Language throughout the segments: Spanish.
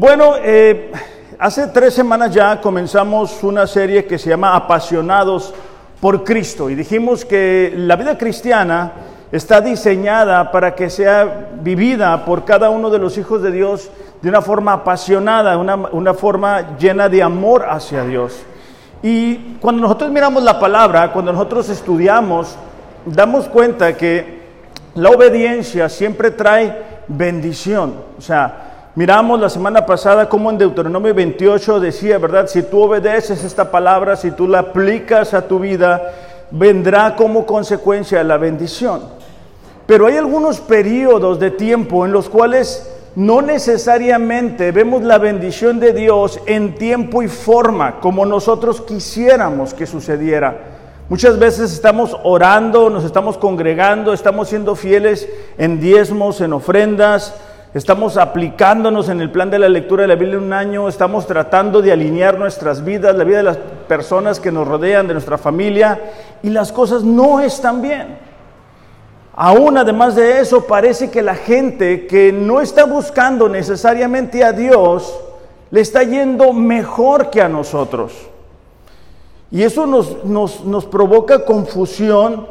Bueno, eh, hace tres semanas ya comenzamos una serie que se llama Apasionados por Cristo y dijimos que la vida cristiana está diseñada para que sea vivida por cada uno de los hijos de Dios de una forma apasionada, una, una forma llena de amor hacia Dios. Y cuando nosotros miramos la palabra, cuando nosotros estudiamos, damos cuenta que la obediencia siempre trae bendición. O sea, miramos la semana pasada como en Deuteronomio 28 decía, ¿verdad? Si tú obedeces esta palabra, si tú la aplicas a tu vida, vendrá como consecuencia la bendición. Pero hay algunos periodos de tiempo en los cuales no necesariamente vemos la bendición de Dios en tiempo y forma como nosotros quisiéramos que sucediera. Muchas veces estamos orando, nos estamos congregando, estamos siendo fieles en diezmos, en ofrendas, estamos aplicándonos en el plan de la lectura de la Biblia un año, estamos tratando de alinear nuestras vidas, la vida de las personas que nos rodean, de nuestra familia, y las cosas no están bien. Aún además de eso, parece que la gente que no está buscando necesariamente a Dios, le está yendo mejor que a nosotros. Y eso nos, nos, provoca confusión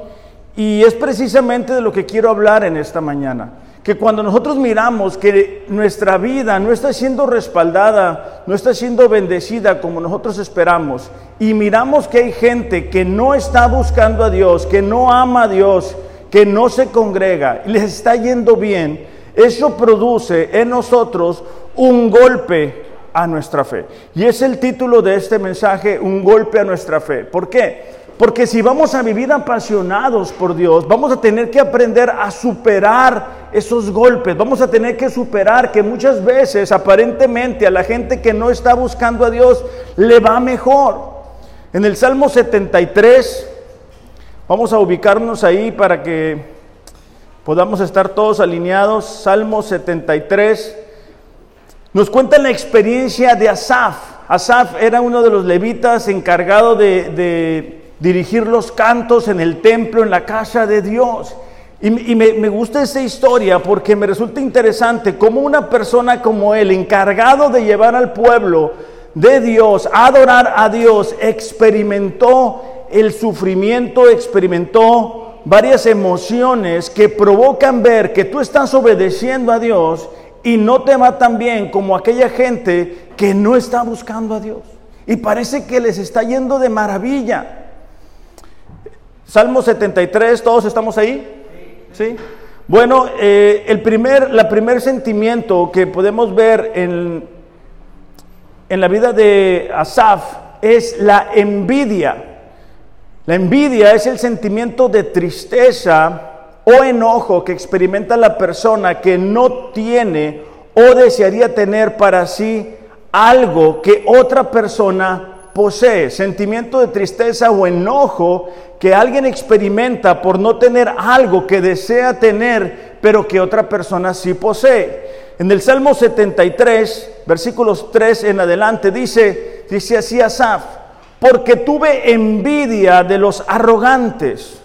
y es precisamente de lo que quiero hablar en esta mañana. Que cuando nosotros miramos que nuestra vida no está siendo respaldada, no está siendo bendecida como nosotros esperamos, y miramos que hay gente que no está buscando a Dios, que no ama a Dios, que no se congrega y les está yendo bien, eso produce en nosotros un golpe a nuestra fe. Y es el título de este mensaje, un golpe a nuestra fe. ¿Por qué? Porque si vamos a vivir apasionados por Dios, vamos a tener que aprender a superar esos golpes. Vamos a tener que superar que muchas veces aparentemente a la gente que no está buscando a Dios le va mejor. En el Salmo 73, Vamos a ubicarnos ahí para que podamos estar todos alineados. Salmo 73 nos cuenta la experiencia de Asaf. Asaf era uno de los levitas encargado de, dirigir los cantos en el templo, en la casa de Dios. Y, me, gusta esa historia porque me resulta interesante cómo una persona como él, encargado de llevar al pueblo de Dios, a adorar a Dios, experimentó el sufrimiento experimentó varias emociones que provocan ver que tú estás obedeciendo a Dios y no te va tan bien como aquella gente que no está buscando a Dios. Y parece que les está yendo de maravilla. Salmo 73, ¿todos estamos ahí? ¿Sí? Bueno, eh, el primer, la primer sentimiento que podemos ver en, en la vida de Asaf es la envidia. La envidia es el sentimiento de tristeza o enojo que experimenta la persona que no tiene o desearía tener para sí algo que otra persona posee. Sentimiento de tristeza o enojo que alguien experimenta por no tener algo que desea tener, pero que otra persona sí posee. En el Salmo 73, versículos 3 en adelante, dice, dice así Asaf, porque tuve envidia de los arrogantes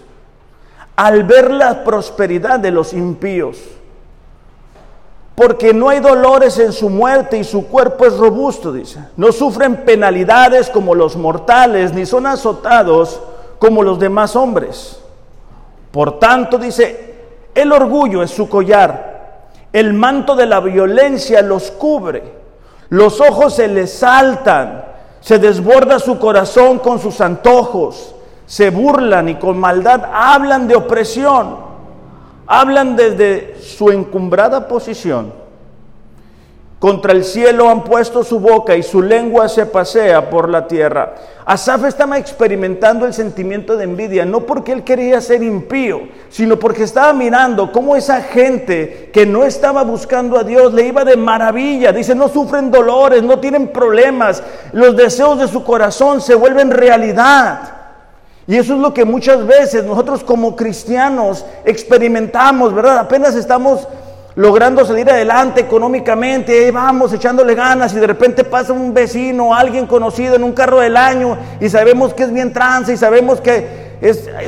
al ver la prosperidad de los impíos. Porque no hay dolores en su muerte y su cuerpo es robusto, dice. No sufren penalidades como los mortales, ni son azotados como los demás hombres. Por tanto, dice, el orgullo es su collar, el manto de la violencia los cubre, los ojos se les saltan se desborda su corazón con sus antojos, se burlan y con maldad hablan de opresión, hablan desde su encumbrada posición contra el cielo han puesto su boca y su lengua se pasea por la tierra. Asaf estaba experimentando el sentimiento de envidia, no porque él quería ser impío, sino porque estaba mirando cómo esa gente que no estaba buscando a Dios le iba de maravilla. Dice, no sufren dolores, no tienen problemas, los deseos de su corazón se vuelven realidad. Y eso es lo que muchas veces nosotros como cristianos experimentamos, ¿verdad? Apenas estamos logrando salir adelante económicamente, vamos echándole ganas y de repente pasa un vecino, alguien conocido en un carro del año y sabemos que es bien trance y sabemos que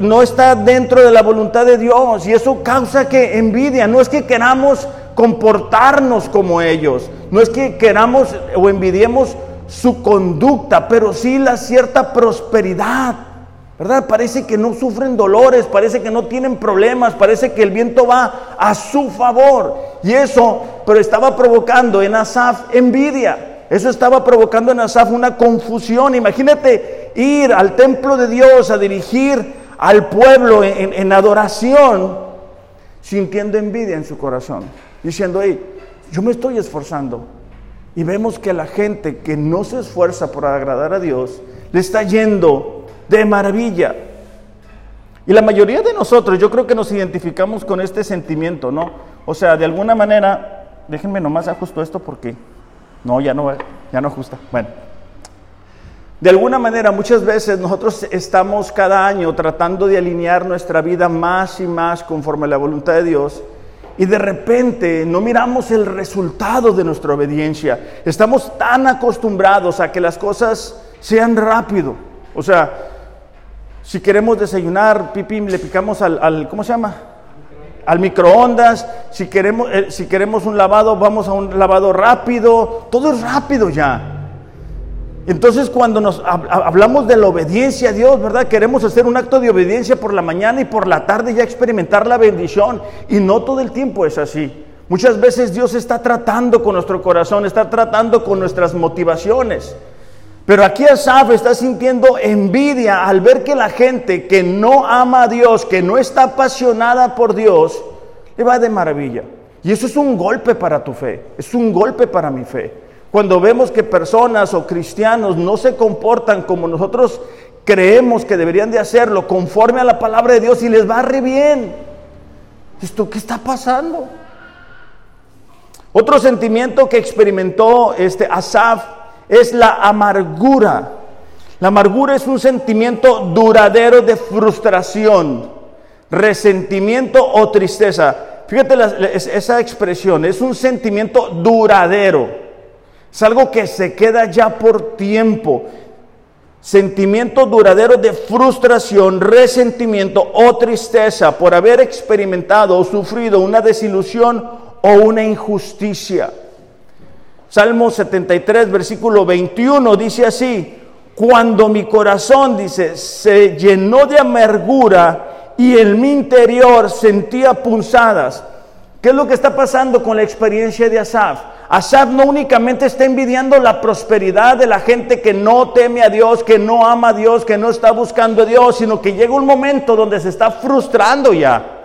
no está dentro de la voluntad de Dios y eso causa que envidia, no es que queramos comportarnos como ellos. No es que queramos o envidiemos su conducta, pero sí la cierta prosperidad. ¿Verdad? Parece que no sufren dolores, parece que no tienen problemas, parece que el viento va a su favor. Y eso, pero estaba provocando en Asaf envidia. Eso estaba provocando en Asaf una confusión. Imagínate ir al templo de Dios a dirigir al pueblo en, adoración, sintiendo envidia en su corazón, diciendo, hey, yo me estoy esforzando. Y vemos que la gente que no se esfuerza por agradar a Dios, le está yendo de maravilla. Y la mayoría de nosotros, yo creo que nos identificamos con este sentimiento, ¿no? O sea, de alguna manera, déjenme nomás ajusto esto porque no, ya no, ya no ajusta. Bueno, de alguna manera, muchas veces nosotros estamos cada año tratando de alinear nuestra vida más y más conforme a la voluntad de Dios. Y de repente no miramos el resultado de nuestra obediencia. Estamos tan acostumbrados a que las cosas sean rápido. O sea, si queremos desayunar, pipi, le picamos al, ¿cómo se llama? Al microondas. Si queremos, eh, si queremos un lavado, vamos a un lavado rápido. Todo es rápido ya. Entonces cuando nos hablamos de la obediencia a Dios, ¿verdad? Queremos hacer un acto de obediencia por la mañana y por la tarde ya experimentar la bendición. Y no todo el tiempo es así. Muchas veces Dios está tratando con nuestro corazón, está tratando con nuestras motivaciones. Pero aquí Asaf está sintiendo envidia al ver que la gente que no ama a Dios, que no está apasionada por Dios, le va de maravilla. Y eso es un golpe para tu fe, es un golpe para mi fe. Cuando vemos que personas o cristianos no se comportan como nosotros creemos que deberían de hacerlo, conforme a la palabra de Dios y les va re bien. ¿Esto qué está pasando? Otro sentimiento que experimentó este Asaf es la amargura. La amargura es un sentimiento duradero de frustración, resentimiento o tristeza. Fíjate esa expresión, es un sentimiento duradero. Es algo que se queda ya por tiempo. Sentimiento duradero de frustración, resentimiento o tristeza por haber experimentado o sufrido una desilusión o una injusticia. Salmo 73, versículo 21 dice así, cuando mi corazón, dice, se llenó de amargura y en mi interior sentía punzadas. ¿Qué es lo que está pasando con la experiencia de Asaf? Asaf no únicamente está envidiando la prosperidad de la gente que no teme a Dios, que no ama a Dios, que no está buscando a Dios, sino que llega un momento donde se está frustrando ya.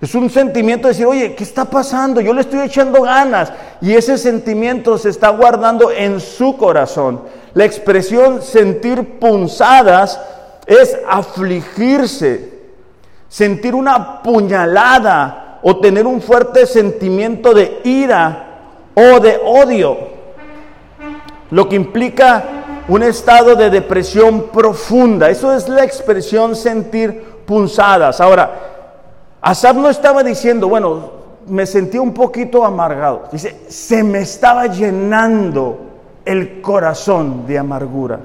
Es un sentimiento de decir, oye, ¿qué está pasando? Yo le estoy echando ganas. Y ese sentimiento se está guardando en su corazón. La expresión sentir punzadas es afligirse, sentir una puñalada o tener un fuerte sentimiento de ira o de odio. Lo que implica un estado de depresión profunda. Eso es la expresión sentir punzadas. Ahora, Asaf no estaba diciendo, bueno, me sentí un poquito amargado. Dice, se me estaba llenando el corazón de amargura.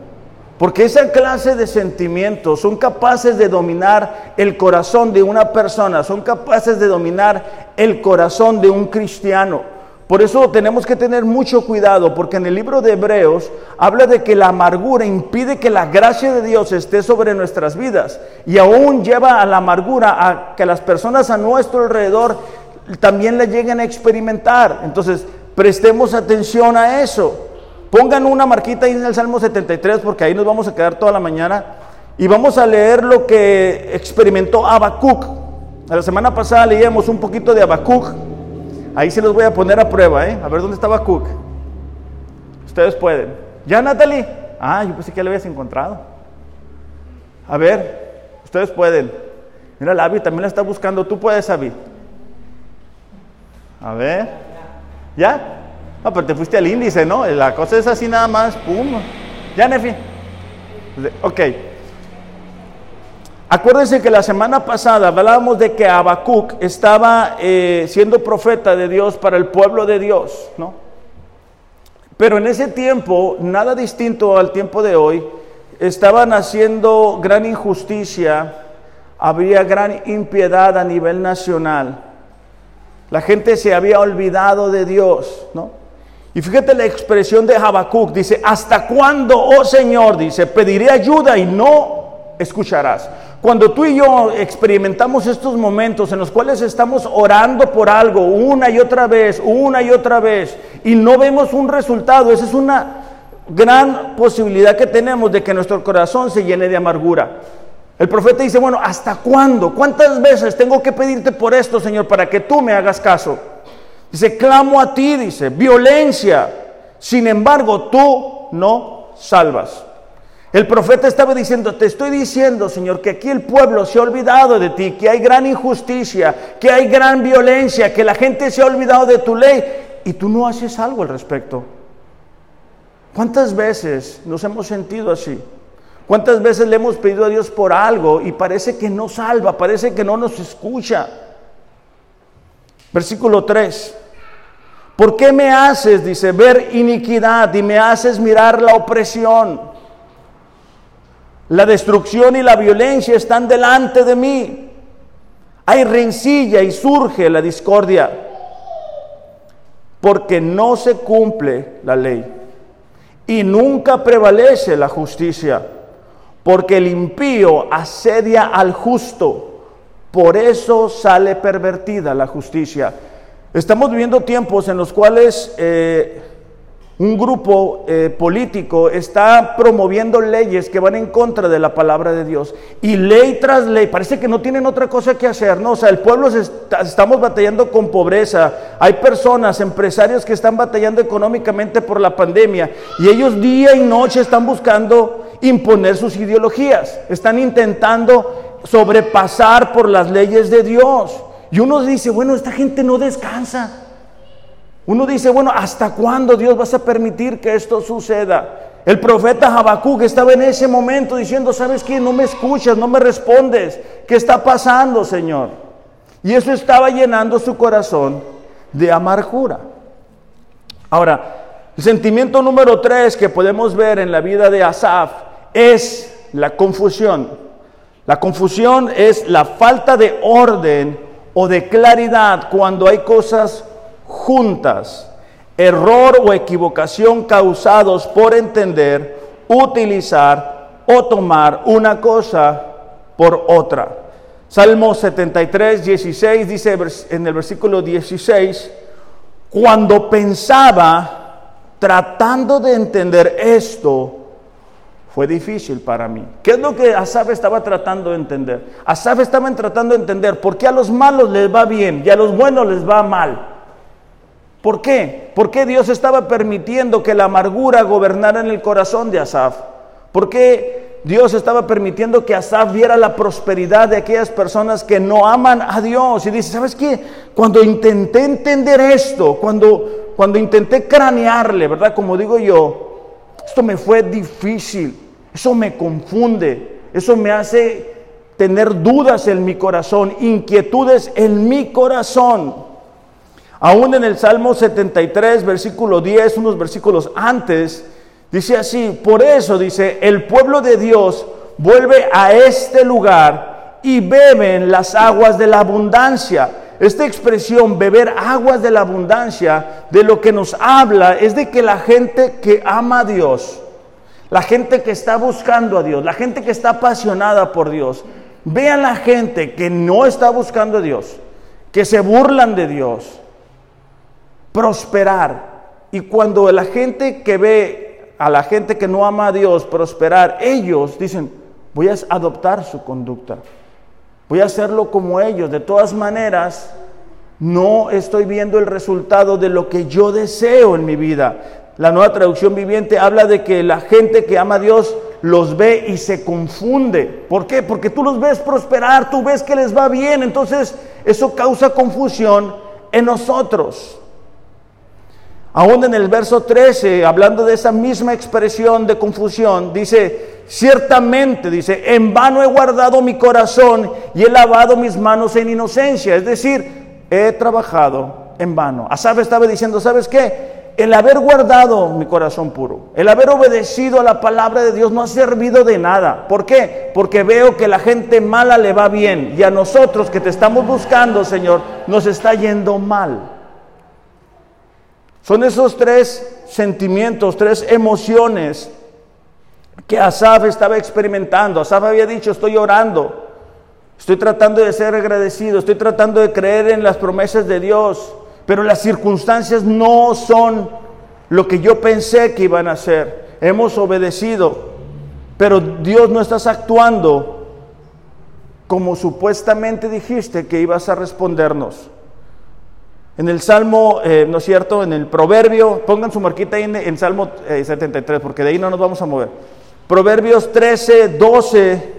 Porque esa clase de sentimientos son capaces de dominar el corazón de una persona, son capaces de dominar el corazón de un cristiano. Por eso tenemos que tener mucho cuidado, porque en el libro de Hebreos habla de que la amargura impide que la gracia de Dios esté sobre nuestras vidas y aún lleva a la amargura a que las personas a nuestro alrededor también la lleguen a experimentar. Entonces, prestemos atención a eso. Pongan una marquita ahí en el Salmo 73 porque ahí nos vamos a quedar toda la mañana y vamos a leer lo que experimentó Habacuc. La semana pasada leíamos un poquito de Habacuc Ahí se los voy a poner a prueba, ¿eh? A ver dónde estaba Cook. Ustedes pueden. ¿Ya, Natalie? Ah, yo pensé que ya lo habías encontrado. A ver, ustedes pueden. Mira, la Abby también la está buscando. Tú puedes, Abby. A ver. ¿Ya? No, pero te fuiste al índice, ¿no? La cosa es así nada más. Pum. ¿Ya, Nefi? Ok. Acuérdense que la semana pasada hablábamos de que Habacuc estaba eh, siendo profeta de Dios para el pueblo de Dios, ¿no? Pero en ese tiempo, nada distinto al tiempo de hoy, estaban haciendo gran injusticia, había gran impiedad a nivel nacional. La gente se había olvidado de Dios, ¿no? Y fíjate la expresión de Habacuc, dice, ¿hasta cuándo, oh Señor? Dice, pediré ayuda y no escucharás. Cuando tú y yo experimentamos estos momentos en los cuales estamos orando por algo una y otra vez, una y otra vez, y no vemos un resultado, esa es una gran posibilidad que tenemos de que nuestro corazón se llene de amargura. El profeta dice, bueno, ¿hasta cuándo? ¿Cuántas veces tengo que pedirte por esto, Señor, para que tú me hagas caso? Dice, clamo a ti, dice, violencia. Sin embargo, tú no salvas. El profeta estaba diciendo, te estoy diciendo, Señor, que aquí el pueblo se ha olvidado de ti, que hay gran injusticia, que hay gran violencia, que la gente se ha olvidado de tu ley y tú no haces algo al respecto. ¿Cuántas veces nos hemos sentido así? ¿Cuántas veces le hemos pedido a Dios por algo y parece que no salva, parece que no nos escucha? Versículo 3. ¿Por qué me haces, dice, ver iniquidad y me haces mirar la opresión? La destrucción y la violencia están delante de mí. Hay rencilla y surge la discordia, porque no se cumple la ley y nunca prevalece la justicia, porque el impío asedia al justo, por eso sale pervertida la justicia. Estamos viviendo tiempos en los cuales eh, un grupo eh, político está promoviendo leyes que van en contra de la palabra de Dios. Y ley tras ley, parece que no tienen otra cosa que hacer, ¿no? O sea, el pueblo estamos batallando con pobreza. Hay personas, empresarios que están batallando económicamente por la pandemia. Y ellos día y noche están buscando imponer sus ideologías. Están intentando sobrepasar por las leyes de Dios. Y uno dice, bueno, esta gente no descansa. Uno dice, bueno, ¿hasta cuándo Dios vas a permitir que esto suceda? El profeta Habacuc estaba en ese momento diciendo, ¿sabes qué? No me escuchas, no me respondes. ¿Qué está pasando, Señor? Y eso estaba llenando su corazón de amargura. Ahora, el sentimiento número tres que podemos ver en la vida de Asaf es la confusión. La confusión es la falta de orden o de claridad cuando hay cosas juntas, error o equivocación causados por entender, utilizar o tomar una cosa por otra. Salmo 73, 16 dice en el versículo 16, cuando pensaba tratando de entender esto, fue difícil para mí. ¿Qué es lo que Asaf estaba tratando de entender? Asaf estaba tratando de entender por qué a los malos les va bien y a los buenos les va mal. ¿Por qué? ¿Por qué Dios estaba permitiendo que la amargura gobernara en el corazón de Asaf? ¿Por qué Dios estaba permitiendo que Asaf viera la prosperidad de aquellas personas que no aman a Dios? Y dice, ¿sabes qué? Cuando intenté entender esto, cuando, cuando intenté cranearle, ¿verdad? Como digo yo, esto me fue difícil. Eso me confunde, eso me hace tener dudas en mi corazón, inquietudes en mi corazón. Aún en el Salmo 73, versículo 10, unos versículos antes, dice así, por eso dice, el pueblo de Dios vuelve a este lugar y beben las aguas de la abundancia. Esta expresión, beber aguas de la abundancia, de lo que nos habla es de que la gente que ama a Dios, la gente que está buscando a Dios, la gente que está apasionada por Dios, vean la gente que no está buscando a Dios, que se burlan de Dios, prosperar. Y cuando la gente que ve a la gente que no ama a Dios prosperar, ellos dicen, voy a adoptar su conducta, voy a hacerlo como ellos. De todas maneras, no estoy viendo el resultado de lo que yo deseo en mi vida. La nueva traducción viviente habla de que la gente que ama a Dios los ve y se confunde. ¿Por qué? Porque tú los ves prosperar, tú ves que les va bien, entonces eso causa confusión en nosotros. Aún en el verso 13, hablando de esa misma expresión de confusión, dice, ciertamente, dice, en vano he guardado mi corazón y he lavado mis manos en inocencia. Es decir, he trabajado en vano. Asaf estaba diciendo, ¿sabes qué? el haber guardado mi corazón puro, el haber obedecido a la palabra de Dios no ha servido de nada. ¿Por qué? Porque veo que la gente mala le va bien y a nosotros que te estamos buscando, Señor, nos está yendo mal. Son esos tres sentimientos, tres emociones que Asaf estaba experimentando. Asaf había dicho, estoy orando, estoy tratando de ser agradecido, estoy tratando de creer en las promesas de Dios pero las circunstancias no son lo que yo pensé que iban a ser. Hemos obedecido, pero Dios no estás actuando como supuestamente dijiste que ibas a respondernos. En el Salmo, eh, ¿no es cierto? En el Proverbio, pongan su marquita ahí en, Salmo 73, eh, porque de ahí no nos vamos a mover. Proverbios 13, 12,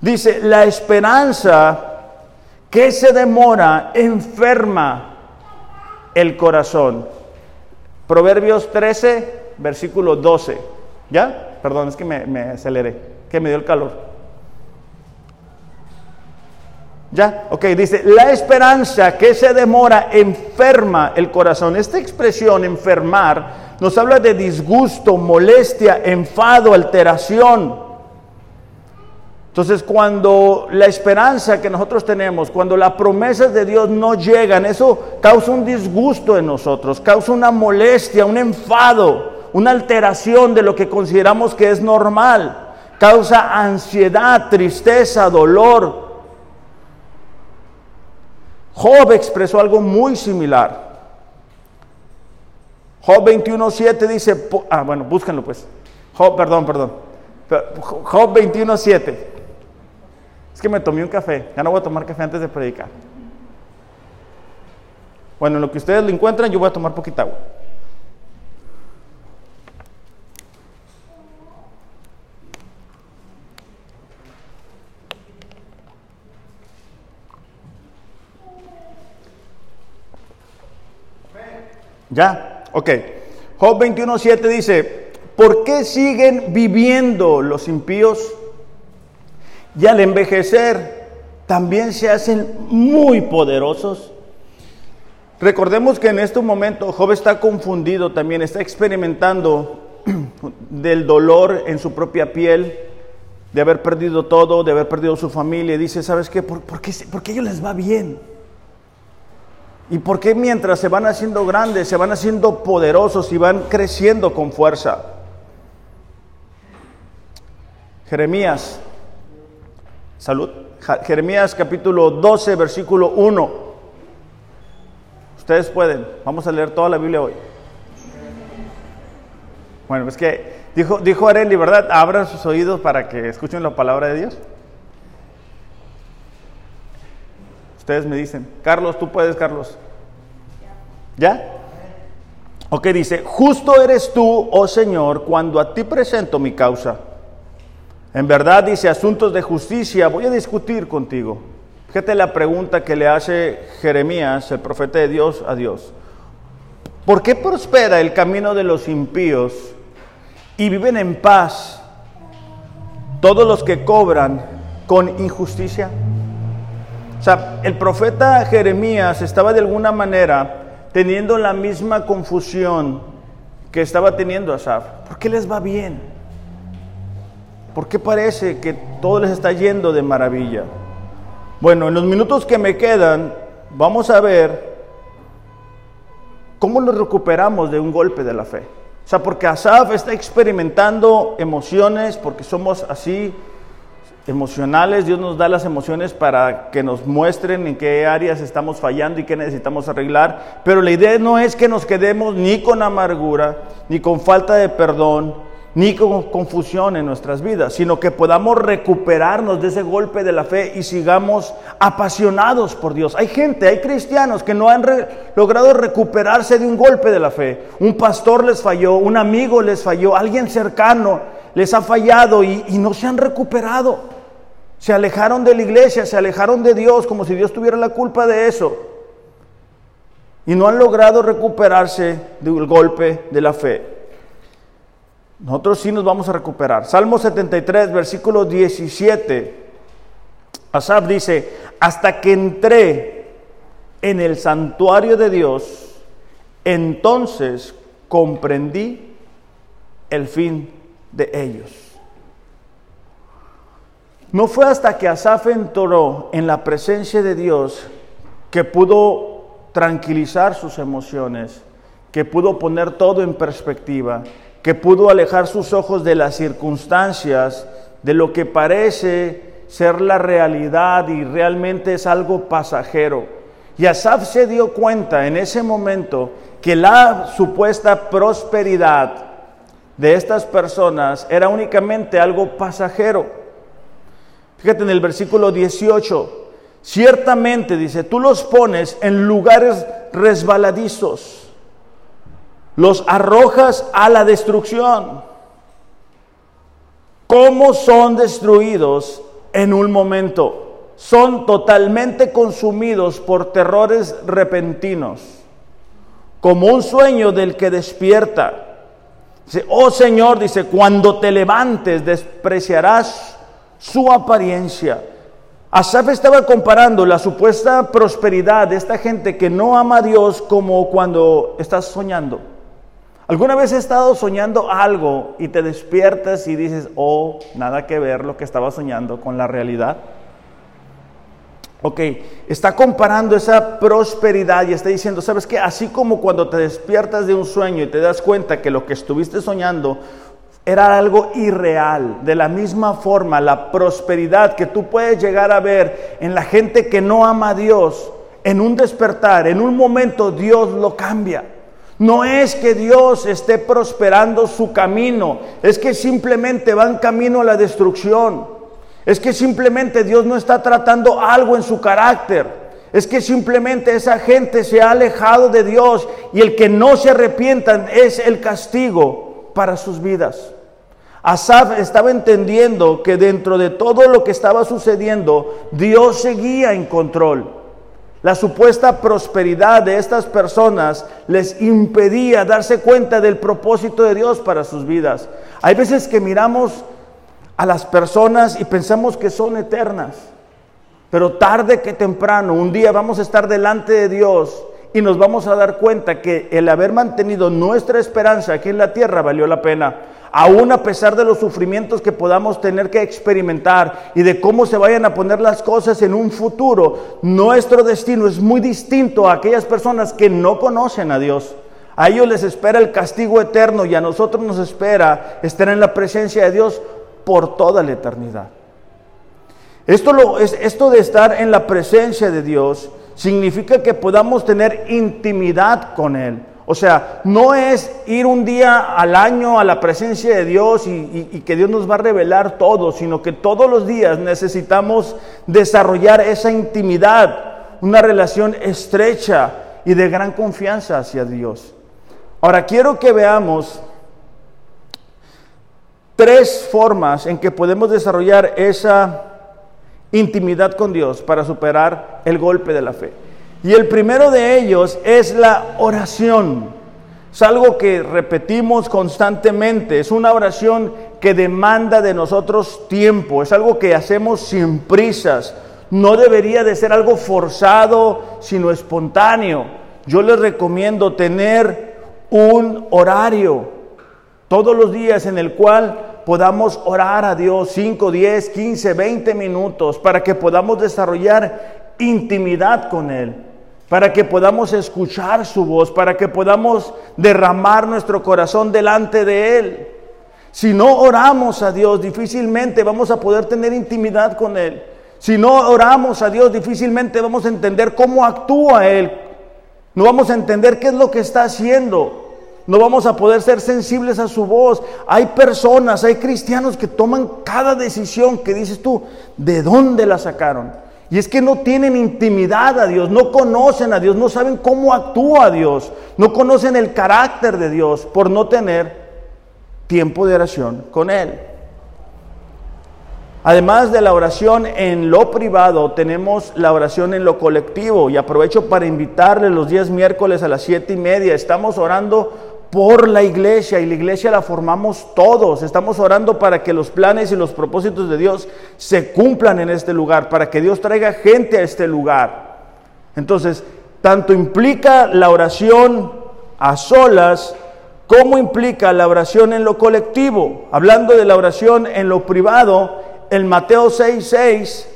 dice, la esperanza que se demora enferma el corazón. Proverbios 13, versículo 12. ¿Ya? Perdón, es que me, aceleré, que me dio el calor. ¿Ya? Ok, dice, la esperanza que se demora enferma el corazón. Esta expresión, enfermar, nos habla de disgusto, molestia, enfado, alteración. Entonces, cuando la esperanza que nosotros tenemos, cuando las promesas de Dios no llegan, eso causa un disgusto en nosotros, causa una molestia, un enfado, una alteración de lo que consideramos que es normal, causa ansiedad, tristeza, dolor. Job expresó algo muy similar. Job 21.7 dice, ah, bueno, búsquenlo pues. Job, perdón, perdón. Job 21.7. Es que me tomé un café, ya no voy a tomar café antes de predicar. Bueno, en lo que ustedes lo encuentran, yo voy a tomar poquita agua. ¿Ya? Ok. Job 21.7 dice, ¿por qué siguen viviendo los impíos? y al envejecer también se hacen muy poderosos. Recordemos que en este momento Job está confundido también, está experimentando del dolor en su propia piel, de haber perdido todo, de haber perdido su familia. Y dice, ¿sabes qué? ¿Por, qué? ¿Por qué ellos les va bien? ¿Y por qué mientras se van haciendo grandes, se van haciendo poderosos y van creciendo con fuerza? Jeremías Salud. Jeremías capítulo 12, versículo 1. Ustedes pueden. Vamos a leer toda la Biblia hoy. Bueno, es que dijo, dijo Areli, ¿verdad? Abran sus oídos para que escuchen la palabra de Dios. Ustedes me dicen, Carlos, tú puedes, Carlos. ¿Ya? Ok, dice, justo eres tú, oh Señor, cuando a ti presento mi causa. En verdad dice, asuntos de justicia, voy a discutir contigo. Fíjate la pregunta que le hace Jeremías, el profeta de Dios, a Dios. ¿Por qué prospera el camino de los impíos y viven en paz todos los que cobran con injusticia? O sea, el profeta Jeremías estaba de alguna manera teniendo la misma confusión que estaba teniendo Asaf. ¿Por qué les va bien? ¿Por qué parece que todo les está yendo de maravilla? Bueno, en los minutos que me quedan, vamos a ver cómo nos recuperamos de un golpe de la fe. O sea, porque Asaf está experimentando emociones, porque somos así emocionales, Dios nos da las emociones para que nos muestren en qué áreas estamos fallando y qué necesitamos arreglar, pero la idea no es que nos quedemos ni con amargura, ni con falta de perdón, ni con confusión en nuestras vidas, sino que podamos recuperarnos de ese golpe de la fe y sigamos apasionados por Dios. Hay gente, hay cristianos que no han logrado recuperarse de un golpe de la fe. Un pastor les falló, un amigo les falló, alguien cercano les ha fallado y, y no se han recuperado. Se alejaron de la iglesia, se alejaron de Dios como si Dios tuviera la culpa de eso. Y no han logrado recuperarse del golpe de la fe. Nosotros sí nos vamos a recuperar. Salmo 73, versículo 17. Asaf dice, hasta que entré en el santuario de Dios, entonces comprendí el fin de ellos. No fue hasta que Asaf entró en la presencia de Dios que pudo tranquilizar sus emociones, que pudo poner todo en perspectiva, que pudo alejar sus ojos de las circunstancias, de lo que parece ser la realidad y realmente es algo pasajero. Y Asaf se dio cuenta en ese momento que la supuesta prosperidad de estas personas era únicamente algo pasajero. Fíjate en el versículo 18, ciertamente dice, tú los pones en lugares resbaladizos, los arrojas a la destrucción. ¿Cómo son destruidos en un momento? Son totalmente consumidos por terrores repentinos, como un sueño del que despierta. Dice, oh Señor, dice, cuando te levantes despreciarás su apariencia. Asaf estaba comparando la supuesta prosperidad de esta gente que no ama a Dios como cuando estás soñando. ¿Alguna vez has estado soñando algo y te despiertas y dices, oh, nada que ver lo que estaba soñando con la realidad? Ok, está comparando esa prosperidad y está diciendo, ¿sabes qué? Así como cuando te despiertas de un sueño y te das cuenta que lo que estuviste soñando era algo irreal, de la misma forma la prosperidad que tú puedes llegar a ver en la gente que no ama a Dios, en un despertar, en un momento Dios lo cambia. No es que Dios esté prosperando su camino, es que simplemente van camino a la destrucción. Es que simplemente Dios no está tratando algo en su carácter. Es que simplemente esa gente se ha alejado de Dios y el que no se arrepientan es el castigo para sus vidas. Asaf estaba entendiendo que dentro de todo lo que estaba sucediendo, Dios seguía en control. La supuesta prosperidad de estas personas les impedía darse cuenta del propósito de Dios para sus vidas. Hay veces que miramos a las personas y pensamos que son eternas. Pero tarde que temprano, un día vamos a estar delante de Dios y nos vamos a dar cuenta que el haber mantenido nuestra esperanza aquí en la tierra valió la pena. Aún a pesar de los sufrimientos que podamos tener que experimentar y de cómo se vayan a poner las cosas en un futuro, nuestro destino es muy distinto a aquellas personas que no conocen a Dios. A ellos les espera el castigo eterno y a nosotros nos espera estar en la presencia de Dios por toda la eternidad. Esto, esto de estar en la presencia de Dios significa que podamos tener intimidad con Él. O sea, no es ir un día al año a la presencia de Dios y, que Dios nos va a revelar todo, sino que todos los días necesitamos desarrollar esa intimidad, una relación estrecha y de gran confianza hacia Dios. Ahora quiero que veamos tres formas en que podemos desarrollar esa intimidad con Dios para superar el golpe de la fe. Y el primero de ellos es la oración. Es algo que repetimos constantemente, es una oración que demanda de nosotros tiempo, es algo que hacemos sin prisas. No debería de ser algo forzado, sino espontáneo. Yo les recomiendo tener un horario todos los días en el cual podamos orar a Dios 5, 10, 15, 20 minutos para que podamos desarrollar intimidad con Él, para que podamos escuchar su voz, para que podamos derramar nuestro corazón delante de Él. Si no oramos a Dios, difícilmente vamos a poder tener intimidad con Él. Si no oramos a Dios, difícilmente vamos a entender cómo actúa Él. No vamos a entender qué es lo que está haciendo. No vamos a poder ser sensibles a su voz. Hay personas, hay cristianos que toman cada decisión que dices tú, ¿de dónde la sacaron? Y es que no tienen intimidad a Dios, no conocen a Dios, no saben cómo actúa Dios, no conocen el carácter de Dios por no tener tiempo de oración con Él. Además de la oración en lo privado, tenemos la oración en lo colectivo. Y aprovecho para invitarle los días miércoles a las siete y media. Estamos orando por la iglesia y la iglesia la formamos todos. Estamos orando para que los planes y los propósitos de Dios se cumplan en este lugar, para que Dios traiga gente a este lugar. Entonces, tanto implica la oración a solas, ¿cómo implica la oración en lo colectivo? Hablando de la oración en lo privado, en Mateo 6:6,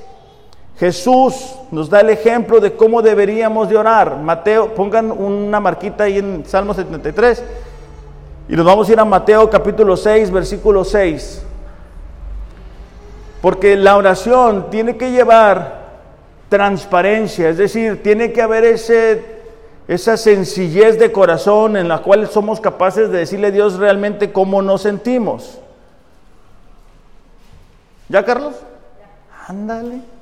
Jesús nos da el ejemplo de cómo deberíamos de orar. Mateo, pongan una marquita ahí en Salmo 73 y nos vamos a ir a Mateo capítulo 6, versículo 6. Porque la oración tiene que llevar transparencia, es decir, tiene que haber ese, esa sencillez de corazón en la cual somos capaces de decirle a Dios realmente cómo nos sentimos. ¿Ya, Carlos? Ándale.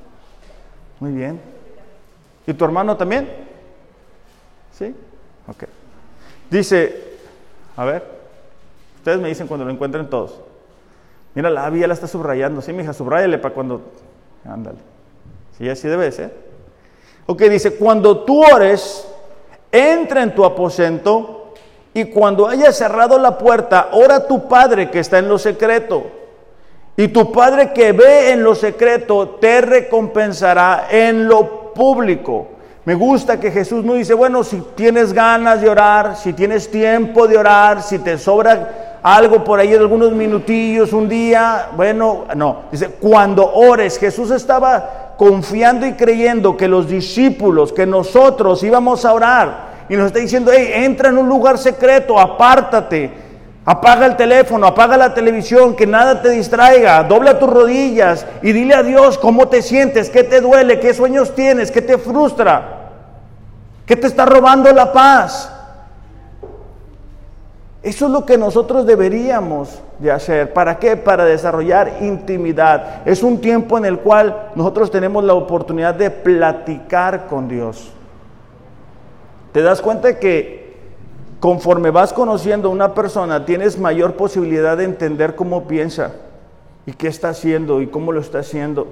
Muy bien. ¿Y tu hermano también? ¿Sí? Ok. Dice, a ver, ustedes me dicen cuando lo encuentren todos. Mira, la ya la está subrayando. Sí, mija, subráyale para cuando. Ándale. Sí, así debe ser. Ok, dice: Cuando tú ores, entra en tu aposento y cuando hayas cerrado la puerta, ora a tu padre que está en lo secreto. Y tu padre que ve en lo secreto te recompensará en lo público. Me gusta que Jesús no dice, bueno, si tienes ganas de orar, si tienes tiempo de orar, si te sobra algo por ahí algunos minutillos, un día, bueno, no, dice, cuando ores, Jesús estaba confiando y creyendo que los discípulos, que nosotros íbamos a orar, y nos está diciendo, hey, entra en un lugar secreto, apártate, apaga el teléfono, apaga la televisión, que nada te distraiga, dobla tus rodillas y dile a Dios cómo te sientes, qué te duele, qué sueños tienes, qué te frustra, qué te está robando la paz. Eso es lo que nosotros deberíamos de hacer. ¿Para qué? Para desarrollar intimidad. Es un tiempo en el cual nosotros tenemos la oportunidad de platicar con Dios. ¿Te das cuenta que conforme vas conociendo a una persona tienes mayor posibilidad de entender cómo piensa y qué está haciendo y cómo lo está haciendo?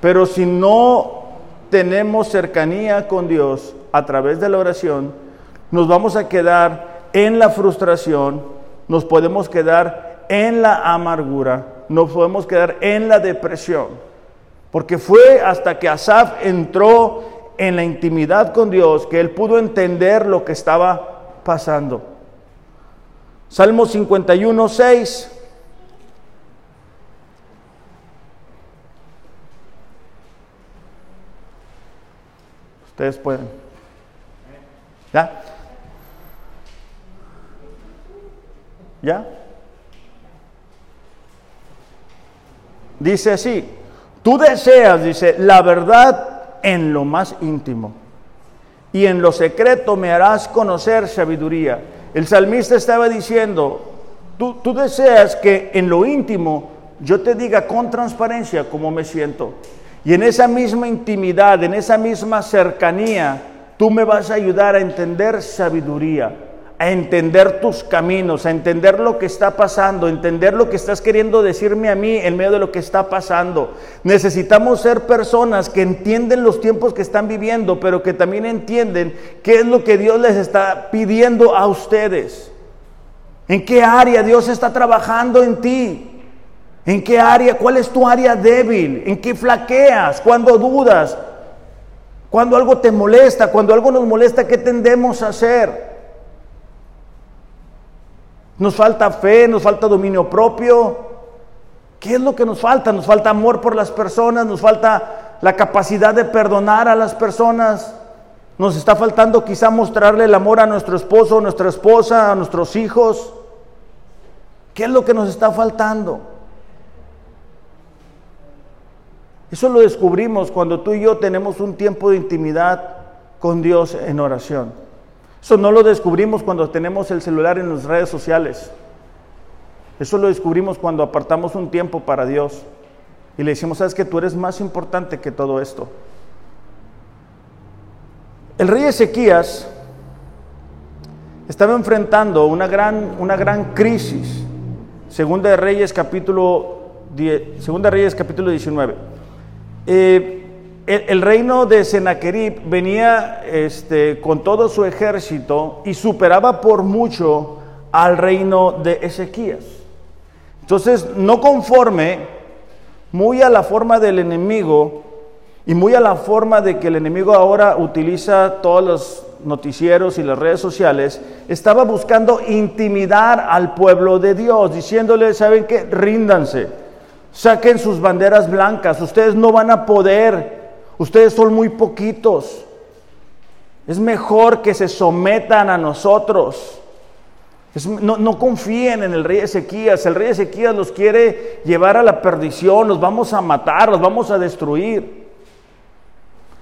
Pero si no tenemos cercanía con Dios a través de la oración, nos vamos a quedar en la frustración, nos podemos quedar en la amargura, nos podemos quedar en la depresión. Porque fue hasta que Asaf entró en la intimidad con Dios que él pudo entender lo que estaba pasando. Salmo 51, 6. Ustedes pueden. ¿Ya? ¿Ya? Dice así, tú deseas, dice, la verdad en lo más íntimo y en lo secreto me harás conocer sabiduría. El salmista estaba diciendo, tú, tú deseas que en lo íntimo yo te diga con transparencia cómo me siento. Y en esa misma intimidad, en esa misma cercanía, tú me vas a ayudar a entender sabiduría a entender tus caminos, a entender lo que está pasando, a entender lo que estás queriendo decirme a mí en medio de lo que está pasando. Necesitamos ser personas que entienden los tiempos que están viviendo, pero que también entienden qué es lo que Dios les está pidiendo a ustedes. ¿En qué área Dios está trabajando en ti? ¿En qué área? ¿Cuál es tu área débil? ¿En qué flaqueas? ¿Cuándo dudas? Cuando algo te molesta, cuando algo nos molesta, ¿qué tendemos a hacer? Nos falta fe, nos falta dominio propio. ¿Qué es lo que nos falta? Nos falta amor por las personas, nos falta la capacidad de perdonar a las personas. Nos está faltando quizá mostrarle el amor a nuestro esposo, a nuestra esposa, a nuestros hijos. ¿Qué es lo que nos está faltando? Eso lo descubrimos cuando tú y yo tenemos un tiempo de intimidad con Dios en oración. Eso no lo descubrimos cuando tenemos el celular en las redes sociales. Eso lo descubrimos cuando apartamos un tiempo para Dios y le decimos, sabes que tú eres más importante que todo esto. El rey Ezequías estaba enfrentando una gran, una gran crisis. Segunda de Reyes capítulo, 10, Segunda de Reyes capítulo 19. Eh, el, reino de Sennacherib venía este, con todo su ejército y superaba por mucho al reino de Ezequías. Entonces, no conforme, muy a la forma del enemigo y muy a la forma de que el enemigo ahora utiliza todas las noticieros y las redes sociales, estaba buscando intimidar al pueblo de Dios, diciéndole, ¿saben qué? Ríndanse, saquen sus banderas blancas, ustedes no van a poder, ustedes son muy poquitos. Es mejor que se sometan a nosotros. no, confíen en el rey Ezequías. El rey Ezequías los quiere llevar a la perdición. Los vamos a matar, los vamos a destruir.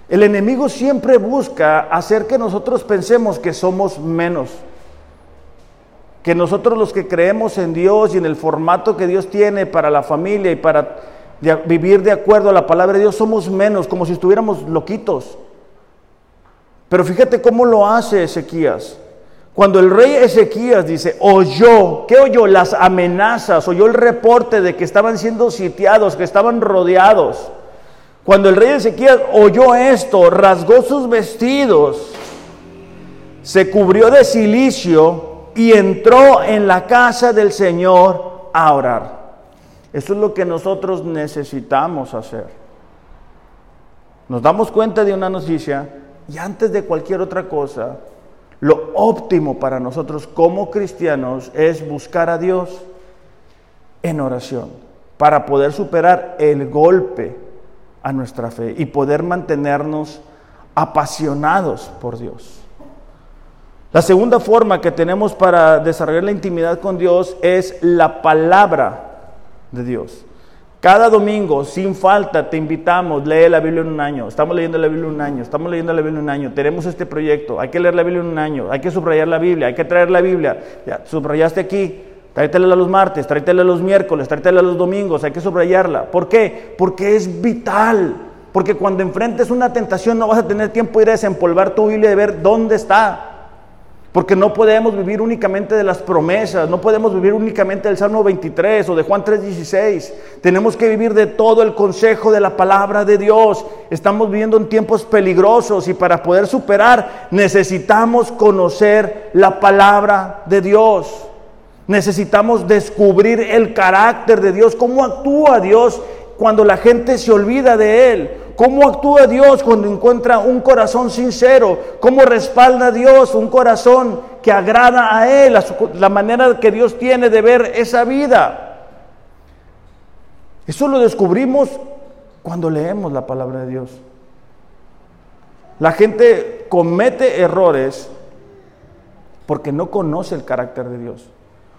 El enemigo siempre busca hacer que nosotros pensemos que somos menos. Que nosotros los que creemos en Dios y en el formato que Dios tiene para la familia y para vivir de acuerdo a la palabra de Dios somos menos, como si estuviéramos loquitos. Pero fíjate cómo lo hace Ezequías. Cuando el rey Ezequías dice, oyó, ¿qué oyó? Las amenazas, oyó el reporte de que estaban siendo sitiados, que estaban rodeados. Cuando el rey Ezequías oyó esto, rasgó sus vestidos, se cubrió de silicio y entró en la casa del Señor a orar. Eso es lo que nosotros necesitamos hacer. Nos damos cuenta de una noticia y antes de cualquier otra cosa, lo óptimo para nosotros como cristianos es buscar a Dios en oración para poder superar el golpe a nuestra fe y poder mantenernos apasionados por Dios. La segunda forma que tenemos para desarrollar la intimidad con Dios es la palabra de Dios. Cada domingo, sin falta, te invitamos, lee la Biblia en un año. Estamos leyendo la Biblia en un año, estamos leyendo la Biblia en un año. Tenemos este proyecto, hay que leer la Biblia en un año, hay que subrayar la Biblia, hay que traer la Biblia. Ya, subrayaste aquí, tráetela los martes, tráetela los miércoles, tráetela los domingos, hay que subrayarla. ¿Por qué? Porque es vital. Porque cuando enfrentes una tentación no vas a tener tiempo de ir a desempolvar tu Biblia y ver dónde está. Porque no podemos vivir únicamente de las promesas, no podemos vivir únicamente del Salmo 23 o de Juan 3:16. Tenemos que vivir de todo el consejo de la palabra de Dios. Estamos viviendo en tiempos peligrosos y para poder superar necesitamos conocer la palabra de Dios. Necesitamos descubrir el carácter de Dios, cómo actúa Dios cuando la gente se olvida de Él, ¿Cómo actúa Dios cuando encuentra un corazón sincero? ¿Cómo respalda Dios un corazón que agrada a Él? La manera que Dios tiene de ver esa vida. Eso lo descubrimos cuando leemos la palabra de Dios. La gente comete errores porque no conoce el carácter de Dios.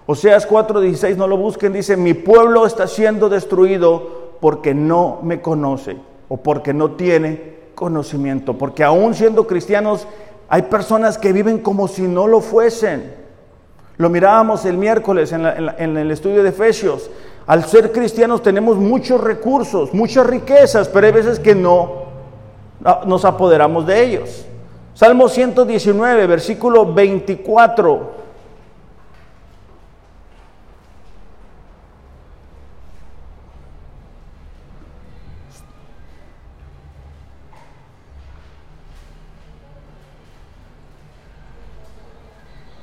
Oseas 4:16, no lo busquen, dice, mi pueblo está siendo destruido porque no me conoce o porque no tiene conocimiento. Porque aún siendo cristianos hay personas que viven como si no lo fuesen. Lo mirábamos el miércoles en, en el estudio de Efesios. Al ser cristianos tenemos muchos recursos, muchas riquezas, pero hay veces que no nos apoderamos de ellos. Salmo 119, versículo 24.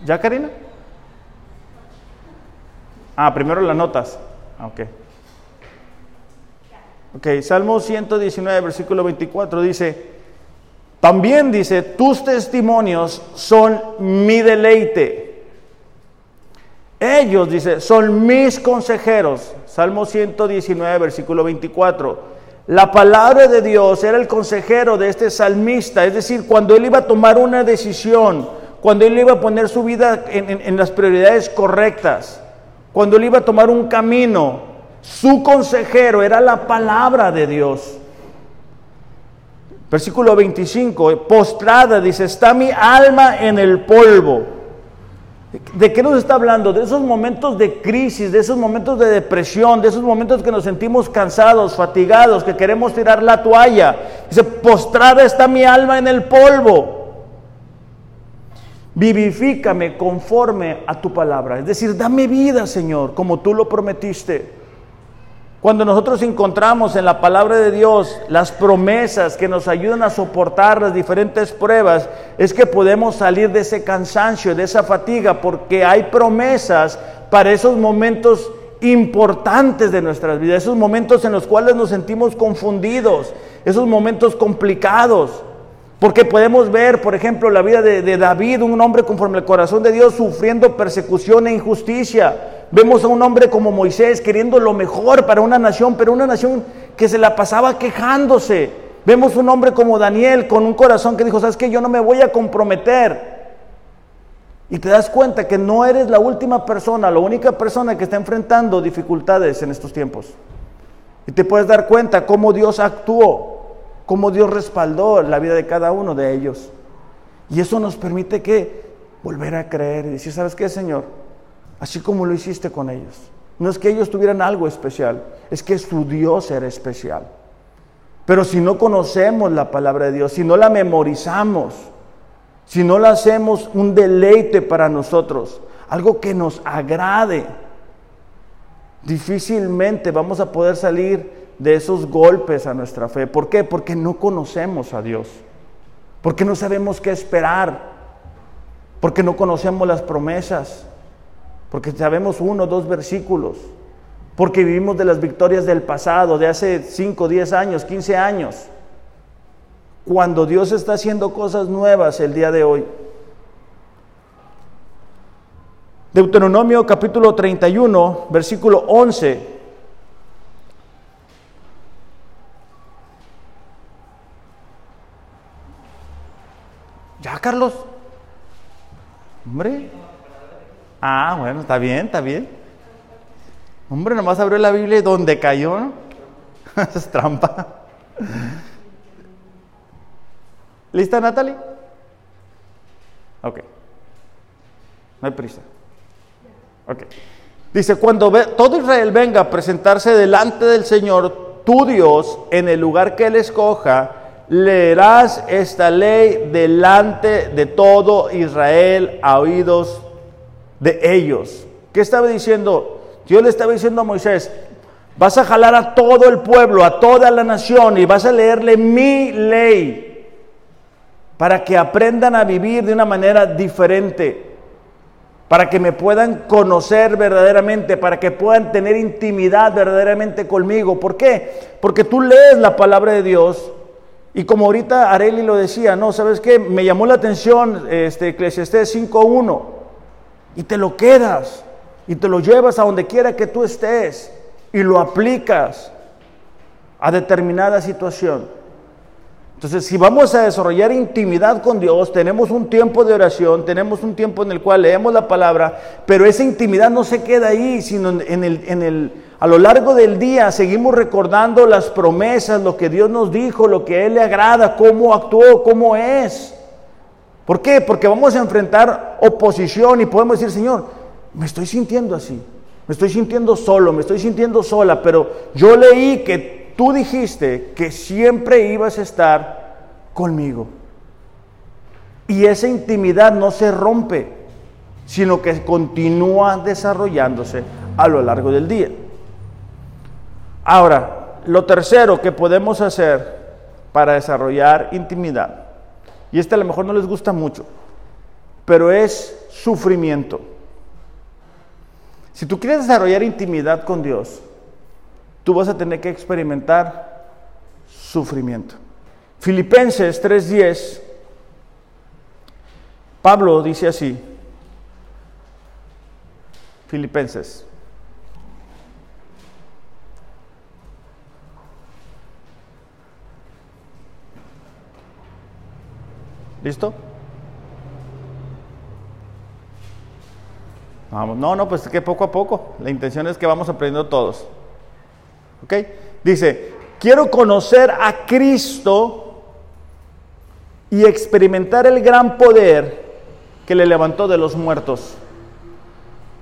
¿Ya, Karina? Ah, primero las notas. Ah, ok. Ok, Salmo 119, versículo 24 dice, también dice, tus testimonios son mi deleite. Ellos, dice, son mis consejeros. Salmo 119, versículo 24. La palabra de Dios era el consejero de este salmista, es decir, cuando él iba a tomar una decisión, cuando él iba a poner su vida en, las prioridades correctas, cuando él iba a tomar un camino, su consejero era la palabra de Dios. Versículo 25, postrada, dice, está mi alma en el polvo. ¿De qué nos está hablando? De esos momentos de crisis, de esos momentos de depresión, de esos momentos que nos sentimos cansados, fatigados, que queremos tirar la toalla. Dice, postrada está mi alma en el polvo vivifícame conforme a tu palabra. Es decir, dame vida, Señor, como tú lo prometiste. Cuando nosotros encontramos en la palabra de Dios las promesas que nos ayudan a soportar las diferentes pruebas, es que podemos salir de ese cansancio, de esa fatiga, porque hay promesas para esos momentos importantes de nuestras vidas, esos momentos en los cuales nos sentimos confundidos, esos momentos complicados. Porque podemos ver, por ejemplo, la vida de, David, un hombre conforme al corazón de Dios, sufriendo persecución e injusticia. Vemos a un hombre como Moisés queriendo lo mejor para una nación, pero una nación que se la pasaba quejándose. Vemos un hombre como Daniel con un corazón que dijo, ¿sabes qué? Yo no me voy a comprometer. Y te das cuenta que no eres la última persona, la única persona que está enfrentando dificultades en estos tiempos. Y te puedes dar cuenta cómo Dios actuó cómo Dios respaldó la vida de cada uno de ellos. Y eso nos permite que volver a creer y decir, ¿sabes qué, Señor? Así como lo hiciste con ellos. No es que ellos tuvieran algo especial, es que su Dios era especial. Pero si no conocemos la palabra de Dios, si no la memorizamos, si no la hacemos un deleite para nosotros, algo que nos agrade, difícilmente vamos a poder salir de esos golpes a nuestra fe. ¿Por qué? Porque no conocemos a Dios. Porque no sabemos qué esperar. Porque no conocemos las promesas. Porque sabemos uno o dos versículos. Porque vivimos de las victorias del pasado, de hace 5, 10 años, 15 años. Cuando Dios está haciendo cosas nuevas el día de hoy. Deuteronomio capítulo 31, versículo 11 ¿Ya, Carlos? Hombre. Ah, bueno, está bien, está bien. Hombre, nomás abrió la Biblia y donde cayó, es trampa. ¿Lista, Natalie? Ok. No hay prisa. Ok. Dice, cuando todo Israel venga a presentarse delante del Señor, tu Dios, en el lugar que Él escoja, leerás esta ley delante de todo Israel a oídos de ellos. ¿Qué estaba diciendo? Dios le estaba diciendo a Moisés, vas a jalar a todo el pueblo, a toda la nación y vas a leerle mi ley para que aprendan a vivir de una manera diferente, para que me puedan conocer verdaderamente, para que puedan tener intimidad verdaderamente conmigo. ¿Por qué? Porque tú lees la palabra de Dios y como ahorita Areli lo decía, no, ¿sabes qué? Me llamó la atención este Eclesiastés 5.1 y te lo quedas y te lo llevas a donde quiera que tú estés y lo aplicas a determinada situación. Entonces, si vamos a desarrollar intimidad con Dios, tenemos un tiempo de oración, tenemos un tiempo en el cual leemos la palabra, pero esa intimidad no se queda ahí, sino en el, en el a lo largo del día seguimos recordando las promesas, lo que Dios nos dijo, lo que a Él le agrada, cómo actuó, cómo es. ¿Por qué? Porque vamos a enfrentar oposición y podemos decir, Señor, me estoy sintiendo así, me estoy sintiendo solo, me estoy sintiendo sola, pero yo leí que tú dijiste que siempre ibas a estar conmigo. Y esa intimidad no se rompe, sino que continúa desarrollándose a lo largo del día. Ahora, lo tercero que podemos hacer para desarrollar intimidad, y este a lo mejor no les gusta mucho, pero es sufrimiento. Si tú quieres desarrollar intimidad con Dios, tú vas a tener que experimentar sufrimiento. Filipenses 3:10, Pablo dice así, Filipenses ¿Listo? Vamos, no, no, pues que poco a poco. La intención es que vamos aprendiendo todos. Dice, quiero conocer a Cristo y experimentar el gran poder que le levantó de los muertos.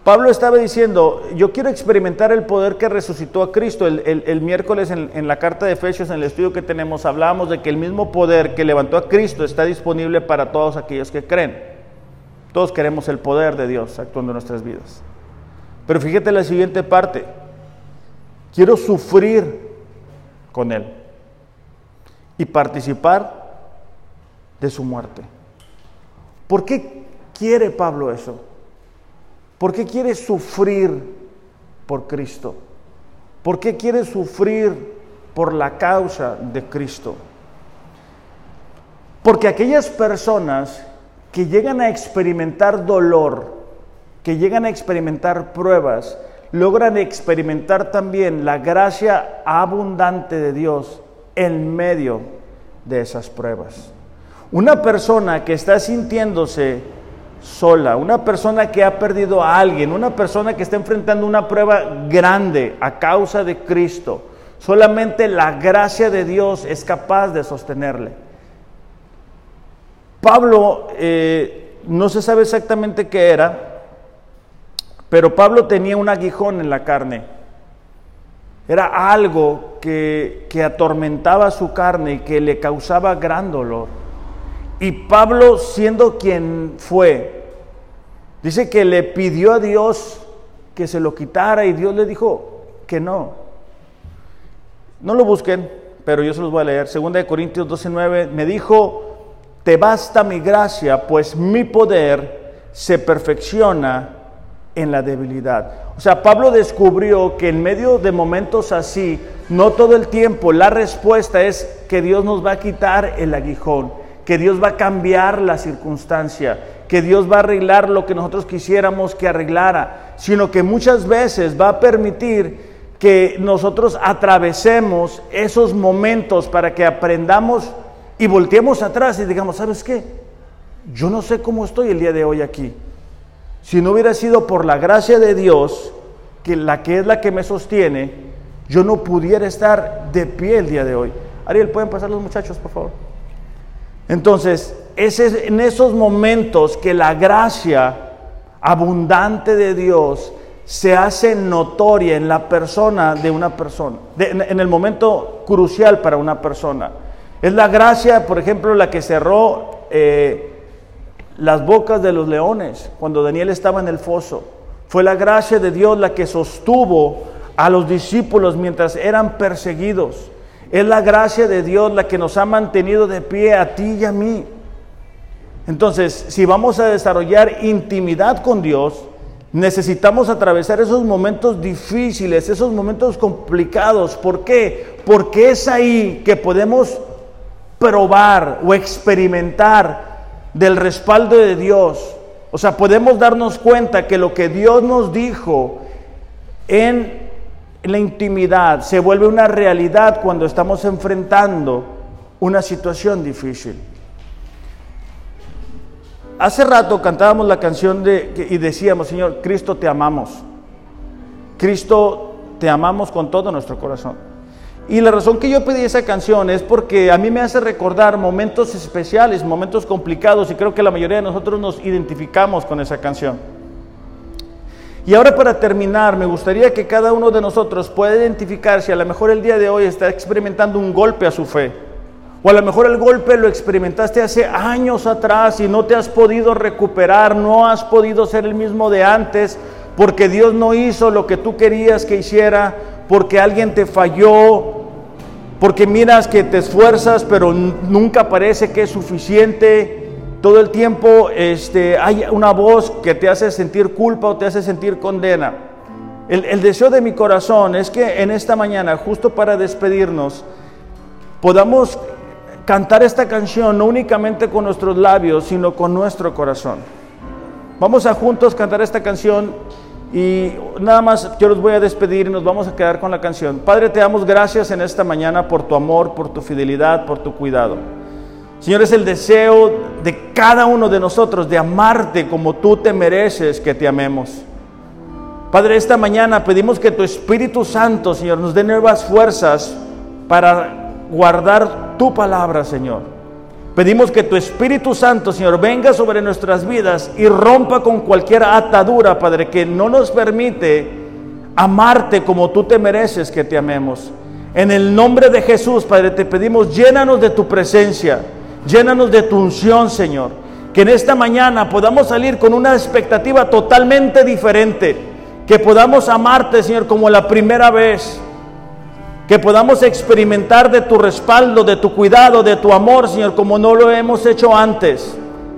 Pablo estaba diciendo, yo quiero experimentar el poder que resucitó a Cristo. El, miércoles en, la carta de Efesios, en el estudio que tenemos, hablábamos de que el mismo poder que levantó a Cristo está disponible para todos aquellos que creen. Todos queremos el poder de Dios actuando en nuestras vidas. Pero fíjate la siguiente parte. Quiero sufrir con Él y participar de su muerte. ¿Por qué quiere Pablo eso? ¿Por qué quiere sufrir por Cristo? ¿Por qué quiere sufrir por la causa de Cristo? Porque aquellas personas que llegan a experimentar dolor, que llegan a experimentar pruebas, logran experimentar también la gracia abundante de Dios en medio de esas pruebas. Una persona que está sintiéndose sola, una persona que ha perdido a alguien, una persona que está enfrentando una prueba grande a causa de Cristo, solamente la gracia de Dios es capaz de sostenerle. Pablo, eh, no se sabe exactamente qué era, pero Pablo tenía un aguijón en la carne. Era algo que, que atormentaba su carne y que le causaba gran dolor. Y Pablo, siendo quien fue, dice que le pidió a Dios que se lo quitara y Dios le dijo que no. No lo busquen, pero yo se los voy a leer. Segunda de Corintios 12:9 me dijo, "Te basta mi gracia, pues mi poder se perfecciona en la debilidad. O sea, Pablo descubrió que en medio de momentos así, no todo el tiempo, la respuesta es que Dios nos va a quitar el aguijón, que Dios va a cambiar la circunstancia, que Dios va a arreglar lo que nosotros quisiéramos que arreglara, sino que muchas veces va a permitir que nosotros atravesemos esos momentos para que aprendamos y volteemos atrás y digamos, ¿sabes qué? Yo no sé cómo estoy el día de hoy aquí si no hubiera sido por la gracia de Dios, que la que es la que me sostiene, yo no pudiera estar de pie el día de hoy. Ariel, ¿pueden pasar los muchachos, por favor? Entonces, es en esos momentos que la gracia abundante de Dios se hace notoria en la persona de una persona, en el momento crucial para una persona. Es la gracia, por ejemplo, la que cerró eh, las bocas de los leones cuando Daniel estaba en el foso. Fue la gracia de Dios la que sostuvo a los discípulos mientras eran perseguidos. Es la gracia de Dios la que nos ha mantenido de pie a ti y a mí. Entonces, si vamos a desarrollar intimidad con Dios, necesitamos atravesar esos momentos difíciles, esos momentos complicados. ¿Por qué? Porque es ahí que podemos probar o experimentar del respaldo de Dios. O sea, podemos darnos cuenta que lo que Dios nos dijo en la intimidad se vuelve una realidad cuando estamos enfrentando una situación difícil. Hace rato cantábamos la canción de, y decíamos, Señor, Cristo te amamos. Cristo te amamos con todo nuestro corazón. Y la razón que yo pedí esa canción es porque a mí me hace recordar momentos especiales, momentos complicados, y creo que la mayoría de nosotros nos identificamos con esa canción. Y ahora para terminar, me gustaría que cada uno de nosotros pueda identificar si a lo mejor el día de hoy está experimentando un golpe a su fe. O a lo mejor el golpe lo experimentaste hace años atrás y no te has podido recuperar, no has podido ser el mismo de antes, porque Dios no hizo lo que tú querías que hiciera, porque alguien te falló, porque miras que te esfuerzas, pero nunca parece que es suficiente. Todo el tiempo este, hay una voz que te hace sentir culpa o te hace sentir condena. El, deseo de mi corazón es que en esta mañana, justo para despedirnos, podamos cantar esta canción no únicamente con nuestros labios, sino con nuestro corazón. Vamos a juntos cantar esta canción y nada más yo los voy a despedir y nos vamos a quedar con la canción. Padre, te damos gracias en esta mañana por tu amor, por tu fidelidad, por tu cuidado. Señor, es el deseo de cada uno de nosotros de amarte como tú te mereces que te amemos. Padre, esta mañana pedimos que tu Espíritu Santo, Señor, nos dé nuevas fuerzas para guardar tu palabra, Señor. Pedimos que tu Espíritu Santo, Señor, venga sobre nuestras vidas y rompa con cualquier atadura, Padre, que no nos permite amarte como tú te mereces que te amemos. En el nombre de Jesús, Padre, te pedimos, llénanos de tu presencia, llénanos de tu unción, Señor. Que en esta mañana podamos salir con una expectativa totalmente diferente. Que podamos amarte, Señor, como la primera vez que podamos experimentar de tu respaldo, de tu cuidado, de tu amor, Señor, como no lo hemos hecho antes.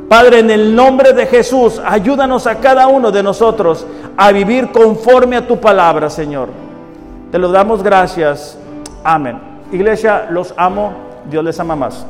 Padre, en el nombre de Jesús, ayúdanos a cada uno de nosotros a vivir conforme a tu palabra, Señor. Te lo damos gracias. Amén. Iglesia, los amo. Dios les ama más.